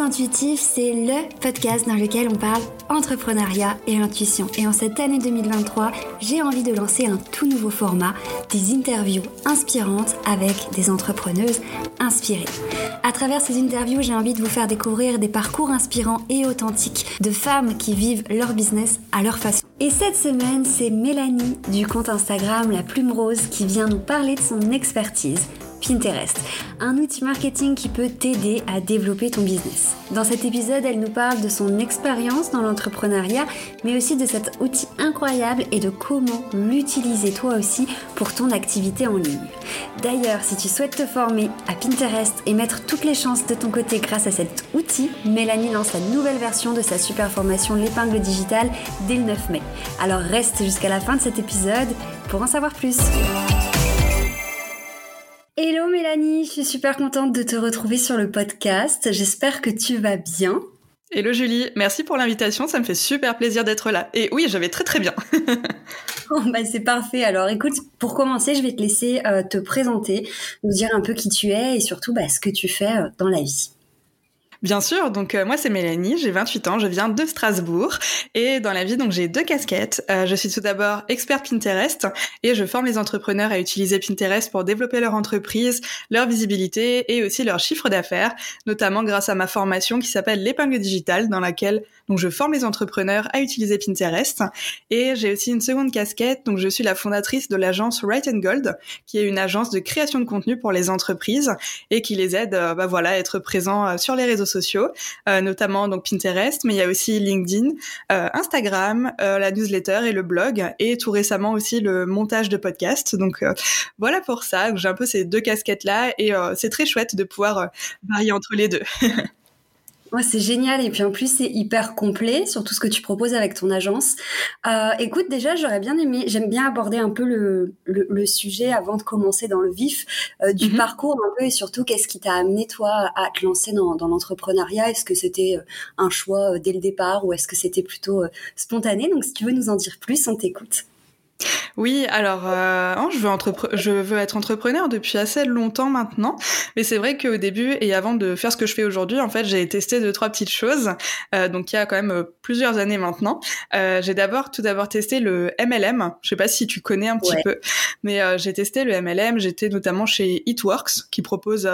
Intuitif, c'est le podcast dans lequel on parle entrepreneuriat et intuition. Et en cette année 2023, j'ai envie de lancer un tout nouveau format, des interviews inspirantes avec des entrepreneuses inspirées. À travers ces interviews, j'ai envie de vous faire découvrir des parcours inspirants et authentiques de femmes qui vivent leur business à leur façon. Et cette semaine, c'est Mélanie du compte Instagram La Plume Rose qui vient nous parler de son expertise Pinterest, un outil marketing qui peut t'aider à développer ton business. Dans cet épisode, elle nous parle de son expérience dans l'entrepreneuriat, mais aussi de cet outil incroyable et de comment l'utiliser toi aussi pour ton activité en ligne. D'ailleurs, si tu souhaites te former à Pinterest et mettre toutes les chances de ton côté grâce à cet outil, Mélanie lance la nouvelle version de sa super formation L'épingle digitale dès le 9 mai. Alors reste jusqu'à la fin de cet épisode pour en savoir plus. Mélanie, je suis super contente de te retrouver sur le podcast. J'espère que tu vas bien. Hello Julie, merci pour l'invitation, ça me fait super plaisir d'être là. Et oui, je vais très très bien. oh, bah, c'est parfait. Alors écoute, pour commencer, je vais te laisser euh, te présenter, nous dire un peu qui tu es et surtout bah, ce que tu fais euh, dans la vie. Bien sûr, donc euh, moi c'est Mélanie, j'ai 28 ans, je viens de Strasbourg et dans la vie donc j'ai deux casquettes. Euh, je suis tout d'abord experte Pinterest et je forme les entrepreneurs à utiliser Pinterest pour développer leur entreprise, leur visibilité et aussi leur chiffre d'affaires, notamment grâce à ma formation qui s'appelle l'épingle digitale dans laquelle donc je forme les entrepreneurs à utiliser Pinterest et j'ai aussi une seconde casquette donc je suis la fondatrice de l'agence Right and Gold qui est une agence de création de contenu pour les entreprises et qui les aide euh, bah voilà à être présents sur les réseaux sociaux, euh, notamment donc Pinterest, mais il y a aussi LinkedIn, euh, Instagram, euh, la newsletter et le blog, et tout récemment aussi le montage de podcasts. Donc voilà pour ça. J'ai un peu ces deux casquettes là, et c'est très chouette de pouvoir varier entre les deux. Ouais, c'est génial et puis en plus c'est hyper complet sur tout ce que tu proposes avec ton agence. Euh, écoute, déjà j'aurais bien aimé, j'aime bien aborder un peu le, le, sujet avant de commencer dans le vif euh, du mhm. parcours un peu et surtout qu'est-ce qui t'a amené toi à te lancer dans, dans l'entrepreneuriat? Est-ce que c'était euh, un choix dès le départ ou est-ce que c'était plutôt spontané? Donc si tu veux nous en dire plus, on t'écoute. Oui, alors euh, je, veux je veux être entrepreneur depuis assez longtemps maintenant, mais c'est vrai qu'au début et avant de faire ce que je fais aujourd'hui, en fait, j'ai testé deux trois petites choses. Euh, donc il y a quand même euh, plusieurs années maintenant. Euh, j'ai d'abord tout d'abord testé le MLM. Je sais pas si tu connais un petit peu, mais euh, j'ai testé le MLM. J'étais notamment chez Eatworks qui propose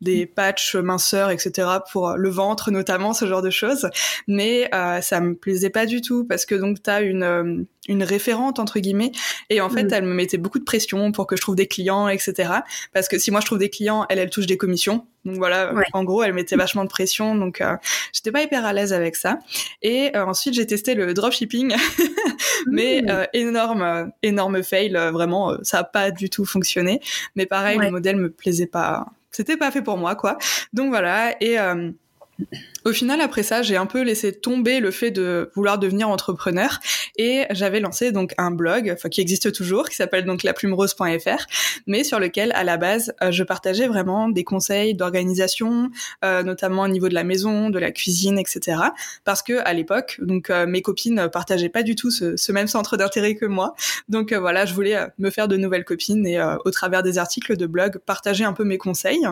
des patchs minceurs, etc. pour le ventre notamment, ce genre de choses. Mais ça me plaisait pas du tout parce que donc tu as une une référente entre guillemets. Et en fait mm. elle me mettait beaucoup de pression pour que je trouve des clients etc parce que si moi je trouve des clients elle elle touche des commissions. Donc voilà en gros elle mettait vachement de pression. Donc euh, j'étais pas hyper à l'aise avec ça. Et euh, ensuite j'ai testé le dropshipping. Mais mm. euh, énorme énorme fail vraiment ça a pas du tout fonctionné. Mais pareil le modèle me plaisait pas. C'était pas fait pour moi quoi. Donc voilà. Et au final, après ça, j'ai un peu laissé tomber le fait de vouloir devenir entrepreneur et j'avais lancé donc un blog, qui existe toujours, qui s'appelle donc laplumerose.fr, mais sur lequel à la base euh, je partageais vraiment des conseils d'organisation, euh, notamment au niveau de la maison, de la cuisine, etc. Parce que à l'époque, donc euh, mes copines partageaient pas du tout ce, même centre d'intérêt que moi, donc voilà, je voulais me faire de nouvelles copines et au travers des articles de blog partager un peu mes conseils.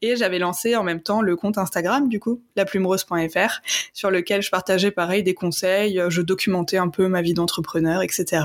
Et j'avais lancé en même temps le compte Instagram du coup, sur lequel je partageais pareil des conseils, je documentais un peu ma vie d'entrepreneur, etc.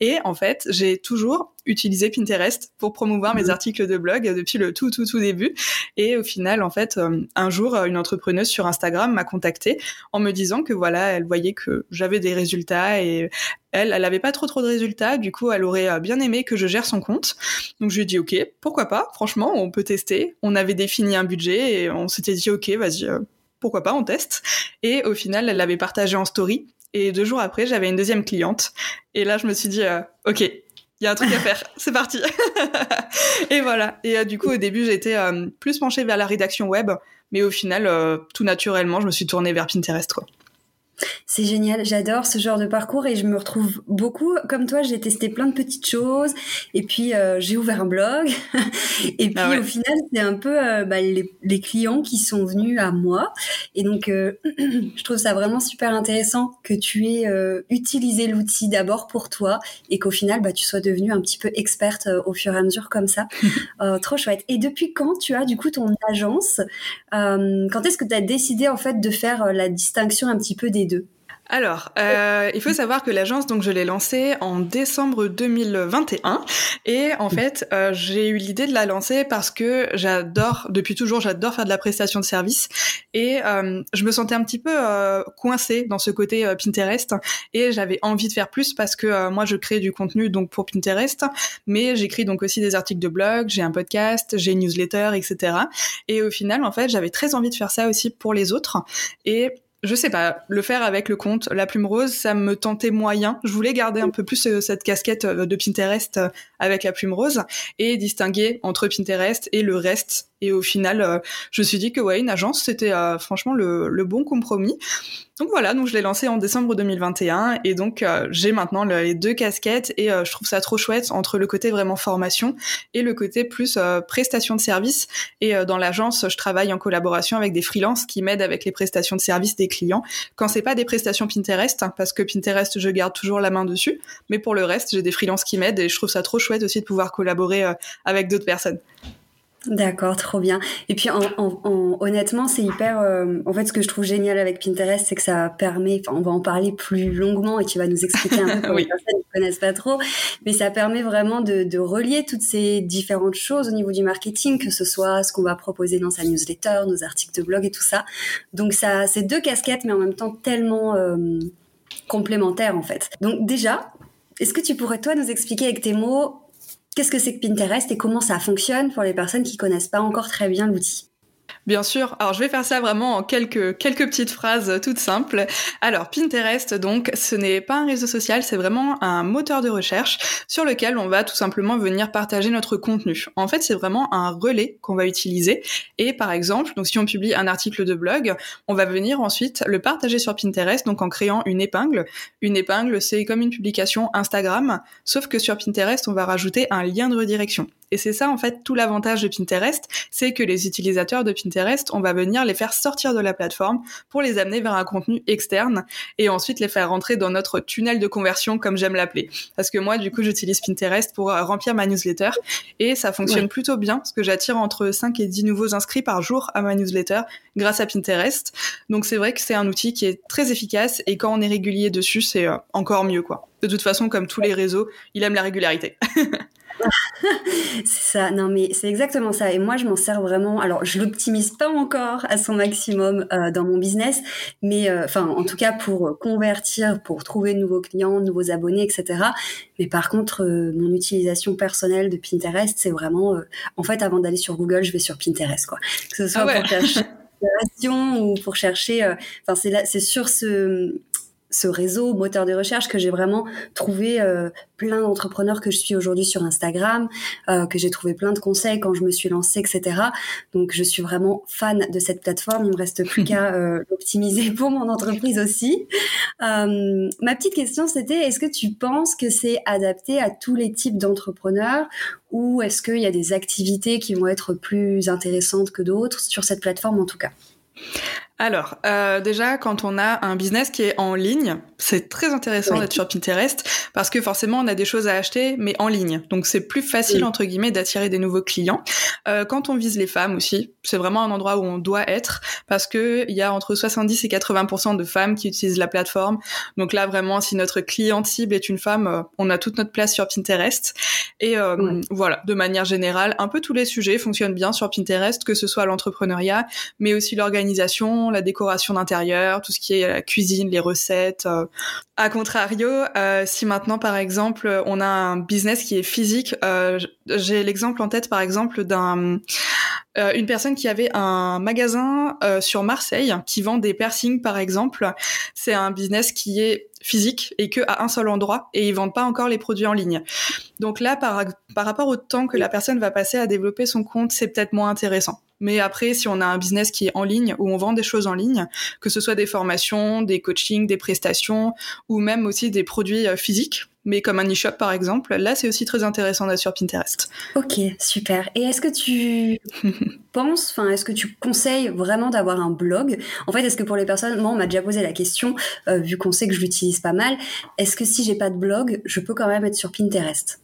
Et en fait, j'ai toujours utilisé Pinterest pour promouvoir mes mhm. articles de blog depuis le tout tout tout début. Et au final en fait euh, un jour une entrepreneuse sur Instagram m'a contactée en me disant que voilà elle voyait que j'avais des résultats et elle elle avait pas trop trop de résultats. Du coup elle aurait euh, bien aimé que je gère son compte. Donc je lui ai dit ok pourquoi pas? Franchement on peut tester. On avait défini un budget et on s'était dit ok vas-y euh, pourquoi pas, on teste. Et au final, elle l'avait partagé en story. Et deux jours après, j'avais une deuxième cliente. Et là, je me suis dit, euh, ok, il y a un truc à faire, c'est parti. et voilà. Et euh, du coup, au début, j'étais euh, plus penchée vers la rédaction web, mais au final, tout naturellement, je me suis tournée vers Pinterest. Quoi. C'est génial, j'adore ce genre de parcours et je me retrouve beaucoup comme toi. J'ai testé plein de petites choses et puis euh, j'ai ouvert un blog et puis ah au final c'est un peu euh, bah, les, clients qui sont venus à moi et donc euh, je trouve ça vraiment super intéressant que tu aies utilisé l'outil d'abord pour toi et qu'au final bah, tu sois devenue un petit peu experte au fur et à mesure comme ça. trop chouette. Et depuis quand tu as du coup ton agence? Quand est-ce que tu as décidé en fait de faire la distinction un petit peu des deux? Alors, euh, il faut savoir que l'agence, donc je l'ai lancée en décembre 2021, et en fait, euh, j'ai eu l'idée de la lancer parce que j'adore, depuis toujours, j'adore faire de la prestation de service, et euh, je me sentais un petit peu coincée dans ce côté Pinterest, et j'avais envie de faire plus parce que moi, je crée du contenu donc pour Pinterest, mais j'écris donc aussi des articles de blog, j'ai un podcast, j'ai une newsletter, etc. Et au final, en fait, j'avais très envie de faire ça aussi pour les autres, et je sais pas, le faire avec le compte La Plume Rose, ça me tentait moyen. Je voulais garder un peu plus euh, cette casquette euh, de Pinterest euh, avec La Plume Rose et distinguer entre Pinterest et le reste. Et au final, je me suis dit que ouais, une agence, c'était franchement le, bon compromis. Donc voilà, donc je l'ai lancé en décembre 2021 et donc euh, j'ai maintenant les deux casquettes et euh, je trouve ça trop chouette entre le côté vraiment formation et le côté plus euh, prestation de service. Et dans l'agence, je travaille en collaboration avec des freelances qui m'aident avec les prestations de service des clients. Quand c'est pas des prestations Pinterest, hein, parce que Pinterest, je garde toujours la main dessus, mais pour le reste, j'ai des freelances qui m'aident et je trouve ça trop chouette aussi de pouvoir collaborer avec d'autres personnes. D'accord, trop bien. Et puis, en, en, honnêtement, c'est hyper. Euh, en fait, ce que je trouve génial avec Pinterest, c'est que ça permet. on va en parler plus longuement et tu vas nous expliquer un peu pour les personnes qui ne connaissent pas trop. Mais ça permet vraiment de, de, relier toutes ces différentes choses au niveau du marketing, que ce soit ce qu'on va proposer dans sa newsletter, nos articles de blog et tout ça. Donc, ça, c'est deux casquettes, mais en même temps tellement euh, complémentaires en fait. Donc, déjà, est-ce que tu pourrais toi nous expliquer avec tes mots Qu'est-ce que c'est que Pinterest et comment ça fonctionne pour les personnes qui connaissent pas encore très bien l'outil? Bien sûr. Alors, je vais faire ça vraiment en quelques, quelques petites phrases toutes simples. Alors, Pinterest, donc, ce n'est pas un réseau social, c'est vraiment un moteur de recherche sur lequel on va tout simplement venir partager notre contenu. En fait, c'est vraiment un relais qu'on va utiliser. Et par exemple, donc, si on publie un article de blog, on va venir ensuite le partager sur Pinterest, donc en créant une épingle. Une épingle, c'est comme une publication Instagram, sauf que sur Pinterest, on va rajouter un lien de redirection. Et c'est ça, en fait, tout l'avantage de Pinterest, c'est que les utilisateurs de Pinterest, on va venir les faire sortir de la plateforme pour les amener vers un contenu externe et ensuite les faire rentrer dans notre tunnel de conversion, comme j'aime l'appeler. Parce que moi, du coup, j'utilise Pinterest pour euh, remplir ma newsletter et ça fonctionne plutôt bien parce que j'attire entre 5 et 10 nouveaux inscrits par jour à ma newsletter grâce à Pinterest. Donc c'est vrai que c'est un outil qui est très efficace et quand on est régulier dessus, c'est euh, encore mieux, quoi. De toute façon, comme tous les réseaux, il aime la régularité. c'est ça, non mais c'est exactement ça. Et moi, je m'en sers vraiment. Alors, je l'optimise pas encore à son maximum euh, dans mon business, mais euh, enfin, en tout cas pour convertir, pour trouver de nouveaux clients, de nouveaux abonnés, etc. Mais par contre, euh, mon utilisation personnelle de Pinterest, c'est vraiment, en fait, avant d'aller sur Google, je vais sur Pinterest, quoi. Que ce soit ah pour chercher ou pour chercher. Enfin, c'est là, c'est sur ce ce réseau moteur de recherche que j'ai vraiment trouvé euh, plein d'entrepreneurs que je suis aujourd'hui sur Instagram, euh, que j'ai trouvé plein de conseils quand je me suis lancée, etc. Donc je suis vraiment fan de cette plateforme. Il me reste plus qu'à euh, l'optimiser pour mon entreprise aussi. ma petite question c'était est-ce que tu penses que c'est adapté à tous les types d'entrepreneurs ou est-ce qu'il y a des activités qui vont être plus intéressantes que d'autres sur cette plateforme en tout cas? Alors, euh, déjà, quand on a un business qui est en ligne, c'est très intéressant d'être sur Pinterest parce que forcément, on a des choses à acheter, mais en ligne. Donc, c'est plus facile, entre guillemets, d'attirer des nouveaux clients. Euh, quand on vise les femmes aussi, c'est vraiment un endroit où on doit être parce que il y a entre 70 et 80% de femmes qui utilisent la plateforme. Donc là, vraiment, si notre client cible est une femme, euh, on a toute notre place sur Pinterest. Et euh, voilà, de manière générale, un peu tous les sujets fonctionnent bien sur Pinterest, que ce soit l'entrepreneuriat, mais aussi l'organisation, la décoration d'intérieur, tout ce qui est la cuisine, les recettes. Euh. A contrario, euh, si maintenant par exemple on a un business qui est physique, euh, j'ai l'exemple en tête par exemple d'un une personne qui avait un magasin sur Marseille qui vend des piercings par exemple. C'est un business qui est physique et que à un seul endroit et ils vendent pas encore les produits en ligne. Donc là, par, par rapport au temps que la personne va passer à développer son compte, c'est peut-être moins intéressant. Mais après, si on a un business qui est en ligne, où on vend des choses en ligne, que ce soit des formations, des coachings, des prestations, ou même aussi des produits euh, physiques, mais comme un e-shop par exemple, là c'est aussi très intéressant d'être sur Pinterest. Ok, super. Et est-ce que tu penses, enfin est-ce que tu conseilles vraiment d'avoir un blog? En fait, est-ce que pour les personnes, moi on m'a déjà posé la question, euh, vu qu'on sait que je l'utilise pas mal, est-ce que si j'ai pas de blog, je peux quand même être sur Pinterest?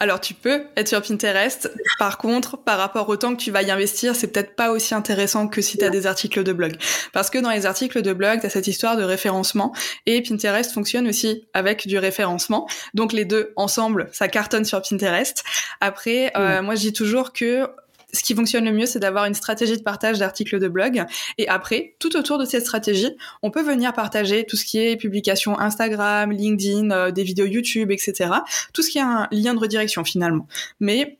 Alors tu peux être sur Pinterest. Par contre, par rapport au temps que tu vas y investir, c'est peut-être pas aussi intéressant que si tu as des articles de blog. Parce que dans les articles de blog, tu as cette histoire de référencement et Pinterest fonctionne aussi avec du référencement. Donc les deux ensemble, ça cartonne sur Pinterest. Après, euh, moi je dis toujours que ce qui fonctionne le mieux, c'est d'avoir une stratégie de partage d'articles de blog. Et après, tout autour de cette stratégie, on peut venir partager tout ce qui est publication Instagram, LinkedIn, euh, des vidéos YouTube, etc. Tout ce qui a un lien de redirection finalement. Mais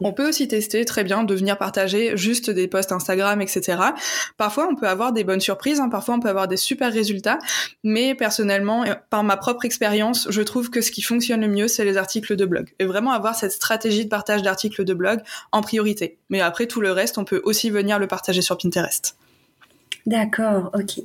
on peut aussi tester très bien de venir partager juste des posts Instagram, etc. Parfois, on peut avoir des bonnes surprises, hein. parfois on peut avoir des super résultats, mais personnellement, par ma propre expérience, je trouve que ce qui fonctionne le mieux, c'est les articles de blog. Et vraiment avoir cette stratégie de partage d'articles de blog en priorité. Mais après, tout le reste, on peut aussi venir le partager sur Pinterest. D'accord, ok.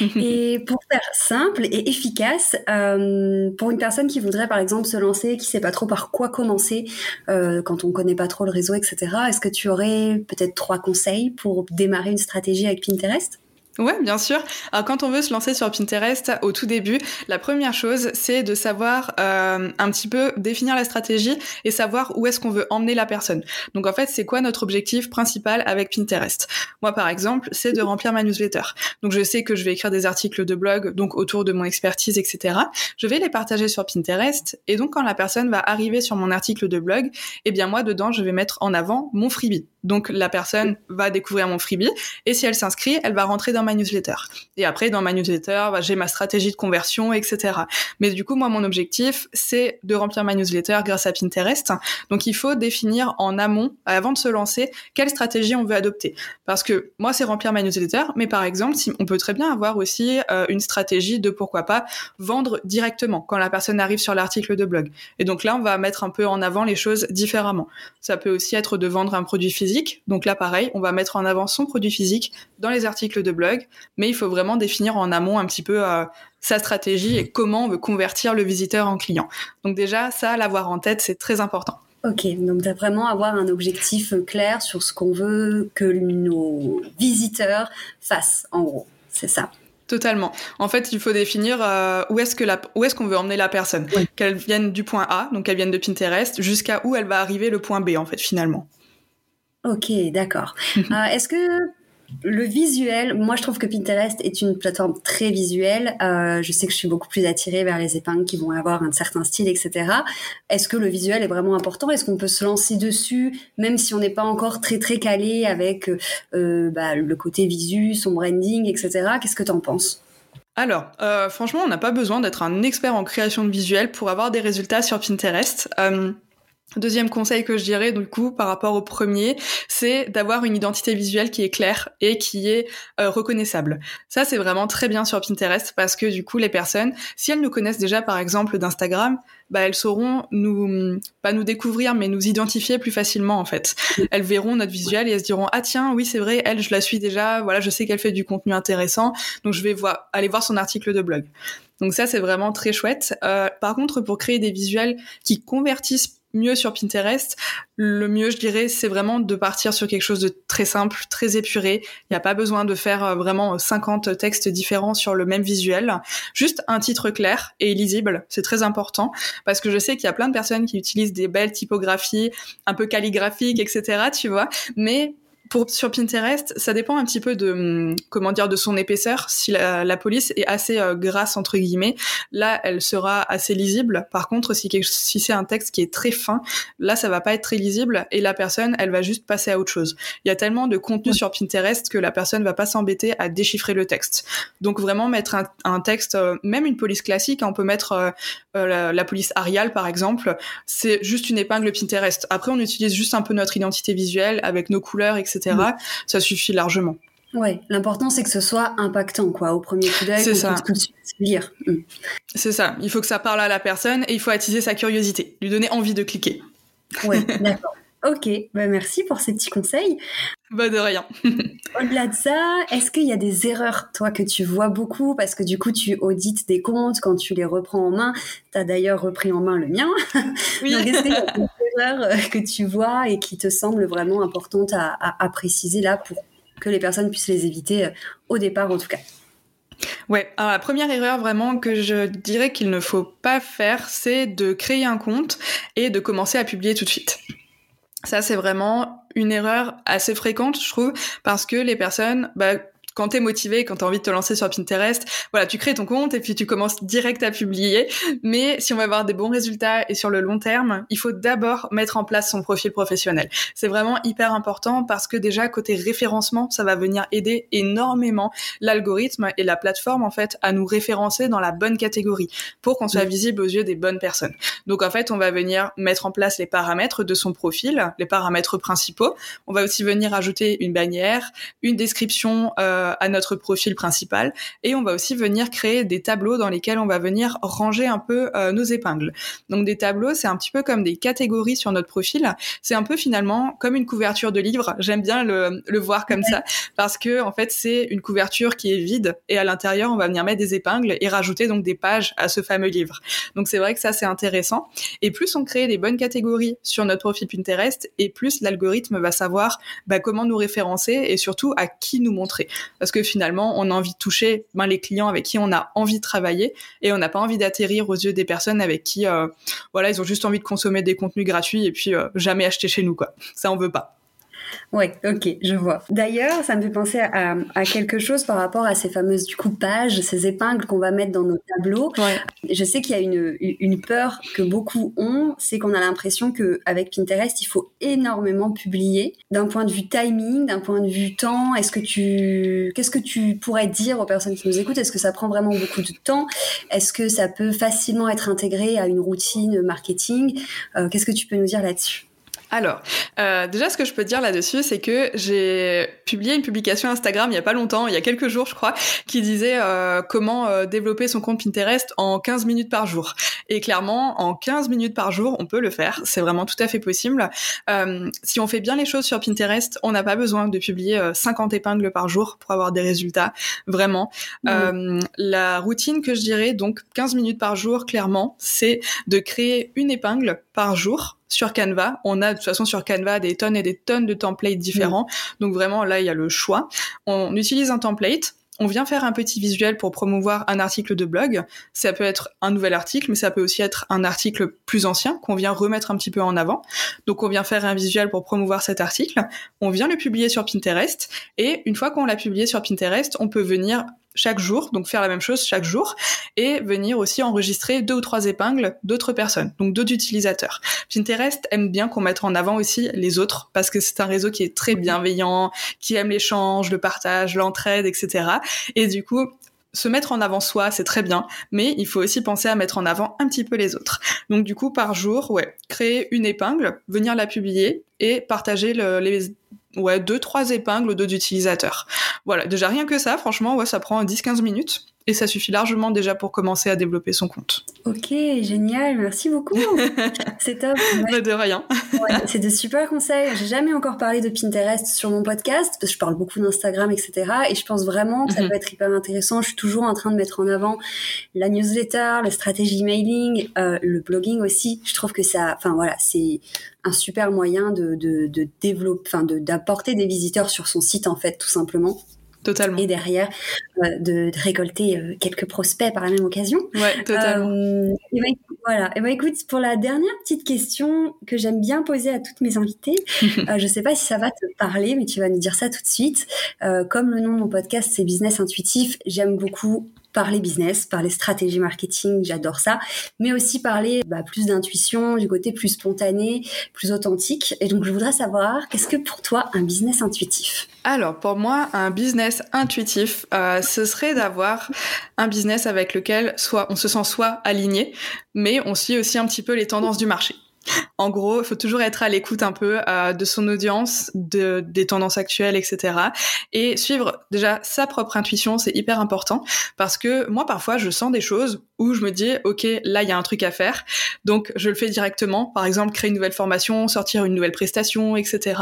et pour faire simple et efficace, euh, pour une personne qui voudrait par exemple se lancer, qui sait pas trop par quoi commencer, euh, quand on connaît pas trop le réseau, etc., est-ce que tu aurais peut-être trois conseils pour démarrer une stratégie avec Pinterest? Ouais, bien sûr. Alors quand on veut se lancer sur Pinterest au tout début, la première chose, c'est de savoir euh, un petit peu définir la stratégie et savoir où est-ce qu'on veut emmener la personne. Donc en fait, c'est quoi notre objectif principal avec Pinterest? Moi, par exemple, c'est de remplir ma newsletter. Donc je sais que je vais écrire des articles de blog, donc autour de mon expertise, etc. Je vais les partager sur Pinterest et donc quand la personne va arriver sur mon article de blog, eh bien moi dedans, je vais mettre en avant mon freebie. Donc la personne va découvrir mon freebie et si elle s'inscrit, elle va rentrer dans ma newsletter. Et après, dans ma newsletter, bah, j'ai ma stratégie de conversion, etc. Mais du coup, moi, mon objectif, c'est de remplir ma newsletter grâce à Pinterest. Donc il faut définir en amont, avant de se lancer, quelle stratégie on veut adopter. Parce que moi, c'est remplir ma newsletter, mais par exemple, si, on peut très bien avoir aussi euh, une stratégie de pourquoi pas vendre directement quand la personne arrive sur l'article de blog. Et donc là, on va mettre un peu en avant les choses différemment. Ça peut aussi être de vendre un produit physique donc là, pareil, on va mettre en avant son produit physique dans les articles de blog, mais il faut vraiment définir en amont un petit peu euh, sa stratégie et comment on veut convertir le visiteur en client. Donc déjà, ça, l'avoir en tête, c'est très important. Ok, donc vraiment avoir un objectif clair sur ce qu'on veut que nos visiteurs fassent, en gros. C'est ça. Totalement. En fait, il faut définir euh, où est-ce que la, où est-ce qu'on veut emmener la personne. Qu'elle vienne du point A, donc qu'elle vienne de Pinterest, jusqu'à où elle va arriver le point B, en fait, finalement. Ok, d'accord. Euh, est-ce que le visuel, moi je trouve que Pinterest est une plateforme très visuelle. Euh, je sais que je suis beaucoup plus attirée vers les épingles qui vont avoir un certain style, etc. Est-ce que le visuel est vraiment important? Est-ce qu'on peut se lancer dessus, même si on n'est pas encore très très calé avec euh, bah, le côté visu, son branding, etc. Qu'est-ce que tu en penses? Alors, franchement, on n'a pas besoin d'être un expert en création de visuel pour avoir des résultats sur Pinterest. Deuxième conseil que je dirais du coup par rapport au premier, c'est d'avoir une identité visuelle qui est claire et qui est euh, reconnaissable. Ça c'est vraiment très bien sur Pinterest parce que du coup les personnes, si elles nous connaissent déjà par exemple d'Instagram, bah elles sauront nous pas nous découvrir mais nous identifier plus facilement en fait. Elles verront notre visuel et elles se diront ah tiens oui c'est vrai elle je la suis déjà voilà je sais qu'elle fait du contenu intéressant donc je vais voir aller voir son article de blog. Donc ça c'est vraiment très chouette. Euh, par contre pour créer des visuels qui convertissent mieux sur Pinterest, le mieux, je dirais, c'est vraiment de partir sur quelque chose de très simple, très épuré. Il n'y a pas besoin de faire euh, vraiment 50 textes différents sur le même visuel. Juste un titre clair et lisible, c'est très important parce que je sais qu'il y a plein de personnes qui utilisent des belles typographies, un peu calligraphiques, etc., tu vois, mais pour sur Pinterest, ça dépend un petit peu de hum, comment dire de son épaisseur. Si la, police est assez euh, grasse entre guillemets, là elle sera assez lisible. Par contre, si, si c'est un texte qui est très fin, là ça va pas être très lisible et la personne elle va juste passer à autre chose. Il y a tellement de contenu sur Pinterest que la personne va pas s'embêter à déchiffrer le texte. Donc vraiment mettre un, texte, euh, même une police classique, hein, on peut mettre euh, la, police Arial par exemple, c'est juste une épingle Pinterest. Après on utilise juste un peu notre identité visuelle avec nos couleurs etc ça suffit largement. Ouais, l'important c'est que ce soit impactant, quoi, au premier coup d'œil. C'est ça. lire. Mm. C'est ça. Il faut que ça parle à la personne et il faut attiser sa curiosité, lui donner envie de cliquer. Ouais, d'accord. Ok, bah merci pour ces petits conseils. Bah de rien. Au-delà de ça, est-ce qu'il y a des erreurs, toi, que tu vois beaucoup? Parce que du coup, tu audites des comptes quand tu les reprends en main. Tu as d'ailleurs repris en main le mien. Oui. Donc, est-ce qu'il y a des euh, que tu vois et qui te semblent vraiment importantes à, préciser là pour que les personnes puissent les éviter euh, au départ, en tout cas Ouais, alors la première erreur vraiment que je dirais qu'il ne faut pas faire, c'est de créer un compte et de commencer à publier tout de suite. Ça, c'est vraiment une erreur assez fréquente, je trouve, parce que les personnes, bah, quand t'es motivé, quand t'as envie de te lancer sur Pinterest, voilà, tu crées ton compte et puis tu commences direct à publier. Mais si on veut avoir des bons résultats et sur le long terme, il faut d'abord mettre en place son profil professionnel. C'est vraiment hyper important parce que déjà côté référencement, ça va venir aider énormément l'algorithme et la plateforme en fait à nous référencer dans la bonne catégorie pour qu'on soit visible aux yeux des bonnes personnes. Donc en fait, on va venir mettre en place les paramètres de son profil, les paramètres principaux. On va aussi venir ajouter une bannière, une description euh, à notre profil principal et on va aussi venir créer des tableaux dans lesquels on va venir ranger un peu euh, nos épingles. Donc des tableaux, c'est un petit peu comme des catégories sur notre profil. C'est un peu finalement comme une couverture de livre. J'aime bien le, le, voir comme ça parce que en fait c'est une couverture qui est vide et à l'intérieur on va venir mettre des épingles et rajouter donc des pages à ce fameux livre. Donc c'est vrai que ça c'est intéressant. Et plus on crée des bonnes catégories sur notre profil Pinterest et plus l'algorithme va savoir bah, comment nous référencer et surtout à qui nous montrer parce que finalement, on a envie de toucher ben, les clients avec qui on a envie de travailler et on n'a pas envie d'atterrir aux yeux des personnes avec qui, euh, voilà, ils ont juste envie de consommer des contenus gratuits et puis euh, jamais acheter chez nous, quoi. Ça, on veut pas. Ouais, ok, je vois. D'ailleurs, ça me fait penser à, quelque chose par rapport à ces fameuses du coup pages, ces épingles qu'on va mettre dans nos tableaux. Je sais qu'il y a une, une peur que beaucoup ont, c'est qu'on a l'impression que avec Pinterest, il faut énormément publier. D'un point de vue timing, d'un point de vue temps, est-ce que tu, qu'est-ce que tu pourrais dire aux personnes qui nous écoutent? Est-ce que ça prend vraiment beaucoup de temps? Est-ce que ça peut facilement être intégré à une routine marketing? Euh, Qu'est-ce que tu peux nous dire là-dessus? Alors, euh, déjà, ce que je peux dire là-dessus, c'est que j'ai publié une publication Instagram il y a pas longtemps, il y a quelques jours, je crois, qui disait euh, comment euh, développer son compte Pinterest en 15 minutes par jour. Et clairement, en 15 minutes par jour, on peut le faire. C'est vraiment tout à fait possible. Euh, si on fait bien les choses sur Pinterest, on n'a pas besoin de publier 50 euh, épingles par jour pour avoir des résultats. Vraiment. Mmh. La routine que je dirais, donc 15 minutes par jour, clairement, c'est de créer une épingle par jour sur Canva. On a de toute façon sur Canva des tonnes et des tonnes de templates différents. Mm. Donc vraiment là, il y a le choix. On utilise un template. On vient faire un petit visuel pour promouvoir un article de blog. Ça peut être un nouvel article, mais ça peut aussi être un article plus ancien qu'on vient remettre un petit peu en avant. Donc on vient faire un visuel pour promouvoir cet article. On vient le publier sur Pinterest. Et une fois qu'on l'a publié sur Pinterest, on peut venir chaque jour, donc faire la même chose chaque jour, et venir aussi enregistrer deux ou trois épingles d'autres personnes, donc d'autres utilisateurs. Pinterest aime bien qu'on mette en avant aussi les autres, parce que c'est un réseau qui est très bienveillant, qui aime l'échange, le partage, l'entraide, etc. Et du coup, se mettre en avant soi, c'est très bien, mais il faut aussi penser à mettre en avant un petit peu les autres. Donc du coup, par jour, ouais, créer une épingle, venir la publier et partager le, les ouais, deux, trois épingles d'autres utilisateurs. Voilà, déjà rien que ça, franchement, ouais, ça prend 10-15 minutes et ça suffit largement déjà pour commencer à développer son compte. Ok, génial, merci beaucoup. c'est top. De rien. c'est de super conseils. J'ai jamais encore parlé de Pinterest sur mon podcast parce que je parle beaucoup d'Instagram, etc. Et je pense vraiment que ça mhm. peut être hyper intéressant. Je suis toujours en train de mettre en avant la newsletter, la stratégie emailing, euh, le blogging aussi. Je trouve que ça, enfin voilà, c'est un super moyen de, de, de développer, enfin d'apporter des visiteurs sur son site en fait, tout simplement. Totalement. Et derrière, euh, de, récolter euh, quelques prospects par la même occasion. Ouais, totalement. Euh, et ben, voilà. Et ben, écoute, pour la dernière petite question que j'aime bien poser à toutes mes invitées, je ne sais pas si ça va te parler, mais tu vas nous dire ça tout de suite. comme le nom de mon podcast, c'est Business Intuitif, j'aime beaucoup parler business, parler stratégie marketing, j'adore ça, mais aussi parler bah, plus d'intuition, du côté plus spontané, plus authentique. Et donc je voudrais savoir, qu'est-ce que pour toi un business intuitif? Alors pour moi, un business intuitif, euh, ce serait d'avoir un business avec lequel soit on se sent soit aligné, mais on suit aussi un petit peu les tendances du marché. En gros, il faut toujours être à l'écoute un peu euh, de son audience, de, des tendances actuelles, etc. Et suivre déjà sa propre intuition, c'est hyper important parce que moi, parfois, je sens des choses où je me dis, OK, là, il y a un truc à faire. Donc, je le fais directement. Par exemple, créer une nouvelle formation, sortir une nouvelle prestation, etc.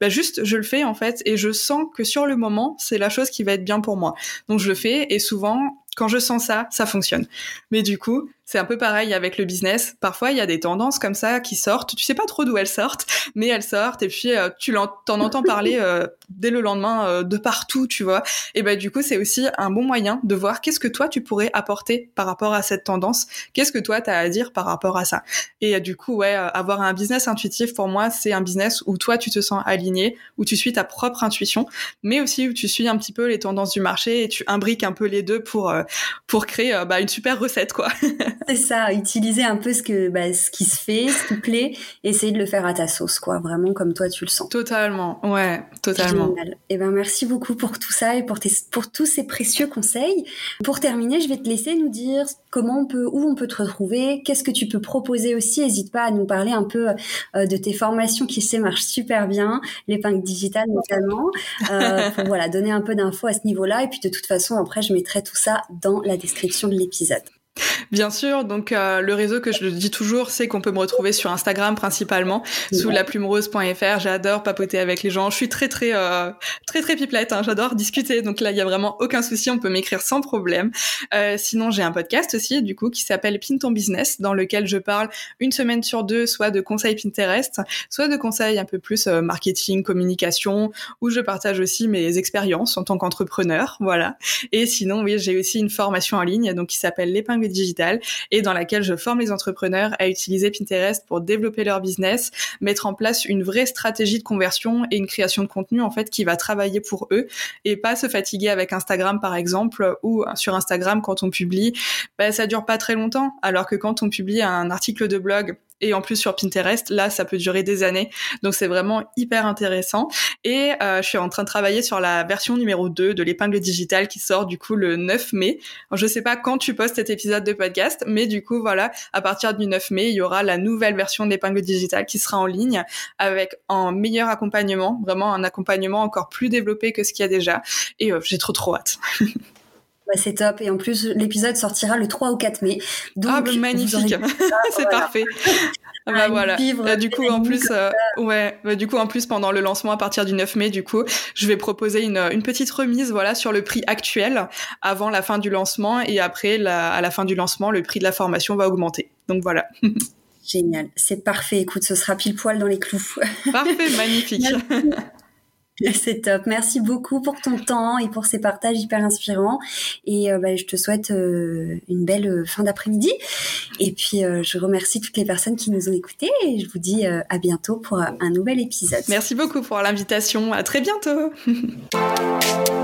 Bah, juste, je le fais, en fait, et je sens que sur le moment, c'est la chose qui va être bien pour moi. Donc, je le fais, et souvent, quand je sens ça, ça fonctionne. Mais du coup, c'est un peu pareil avec le business. Parfois, il y a des tendances comme ça qui sortent. Tu sais pas trop d'où elles sortent, mais elles sortent. Et puis, euh, tu t'en entends parler euh, dès le lendemain euh, de partout, tu vois. Et ben, du coup, c'est aussi un bon moyen de voir qu'est-ce que toi, tu pourrais apporter par rapport à cette tendance. Qu'est-ce que toi, tu as à dire par rapport à ça? Et du coup, ouais, avoir un business intuitif, pour moi, c'est un business où toi, tu te sens aligné, où tu suis ta propre intuition, mais aussi où tu suis un petit peu les tendances du marché et tu imbriques un peu les deux pour, pour créer bah, une super recette, quoi. C'est ça, utiliser un peu ce que bah, ce qui se fait, ce qui plaît, essayer de le faire à ta sauce, quoi, vraiment comme toi tu le sens. Totalement, ouais, totalement. Et eh ben merci beaucoup pour tout ça et pour tes, pour tous ces précieux conseils. Pour terminer, je vais te laisser nous dire comment on peut, où on peut te retrouver, qu'est-ce que tu peux proposer aussi. N'hésite pas à nous parler un peu euh, de tes formations qui se marchent super bien, l'épingle digitale notamment, euh, pour voilà donner un peu d'infos à ce niveau-là. Et puis de toute façon, après, je mettrai tout ça dans la description de l'épisode. Bien sûr, donc euh, le réseau que je le dis toujours, c'est qu'on peut me retrouver sur Instagram principalement, sous la rose.fr. J'adore papoter avec les gens. Je suis très très euh, très très pipelette. Hein. J'adore discuter, donc là il y a vraiment aucun souci. On peut m'écrire sans problème. Euh, sinon j'ai un podcast aussi, du coup, qui s'appelle Pin ton business, dans lequel je parle une semaine sur deux, soit de conseils Pinterest, soit de conseils un peu plus marketing, communication, où je partage aussi mes expériences en tant qu'entrepreneur, voilà. Et sinon oui, j'ai aussi une formation en ligne, donc qui s'appelle l'épingle digital et dans laquelle je forme les entrepreneurs à utiliser Pinterest pour développer leur business, mettre en place une vraie stratégie de conversion et une création de contenu en fait qui va travailler pour eux et pas se fatiguer avec Instagram par exemple ou sur Instagram quand on publie, bah, ça dure pas très longtemps alors que quand on publie un article de blog et en plus sur Pinterest, là, ça peut durer des années. Donc c'est vraiment hyper intéressant. Et euh, je suis en train de travailler sur la version numéro 2 de l'épingle digitale qui sort du coup le 9 mai. Alors, je sais pas quand tu postes cet épisode de podcast, mais du coup voilà, à partir du 9 mai, il y aura la nouvelle version de l'épingle digitale qui sera en ligne avec un meilleur accompagnement, vraiment un accompagnement encore plus développé que ce qu'il y a déjà. Et euh, j'ai trop trop hâte. Bah, c'est top. Et en plus, l'épisode sortira le 3 ou 4 mai. Donc, ah, bah, magnifique. c'est parfait. Bah, voilà. Du coup, en plus, euh, ouais, bah, du coup, en plus, pendant le lancement à partir du 9 mai, du coup, je vais proposer une, une petite remise, voilà, sur le prix actuel avant la fin du lancement et après, la, à la fin du lancement, le prix de la formation va augmenter. Donc voilà. Génial, c'est parfait. Écoute, ce sera pile poil dans les clous. Parfait, magnifique. C'est top. Merci beaucoup pour ton temps et pour ces partages hyper inspirants. Et euh, bah, je te souhaite euh, une belle euh, fin d'après-midi. Et puis, je remercie toutes les personnes qui nous ont écoutés et je vous dis à bientôt pour un nouvel épisode. Merci beaucoup pour l'invitation. À très bientôt.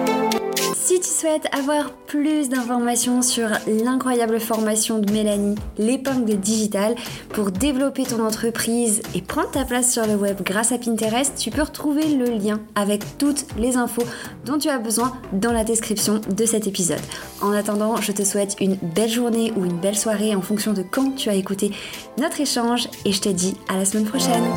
Si tu souhaites avoir plus d'informations sur l'incroyable formation de Mélanie, l'épingle digitale, pour développer ton entreprise et prendre ta place sur le web grâce à Pinterest, tu peux retrouver le lien avec toutes les infos dont tu as besoin dans la description de cet épisode. En attendant, je te souhaite une belle journée ou une belle soirée en fonction de quand tu as écouté notre échange et je te dis à la semaine prochaine.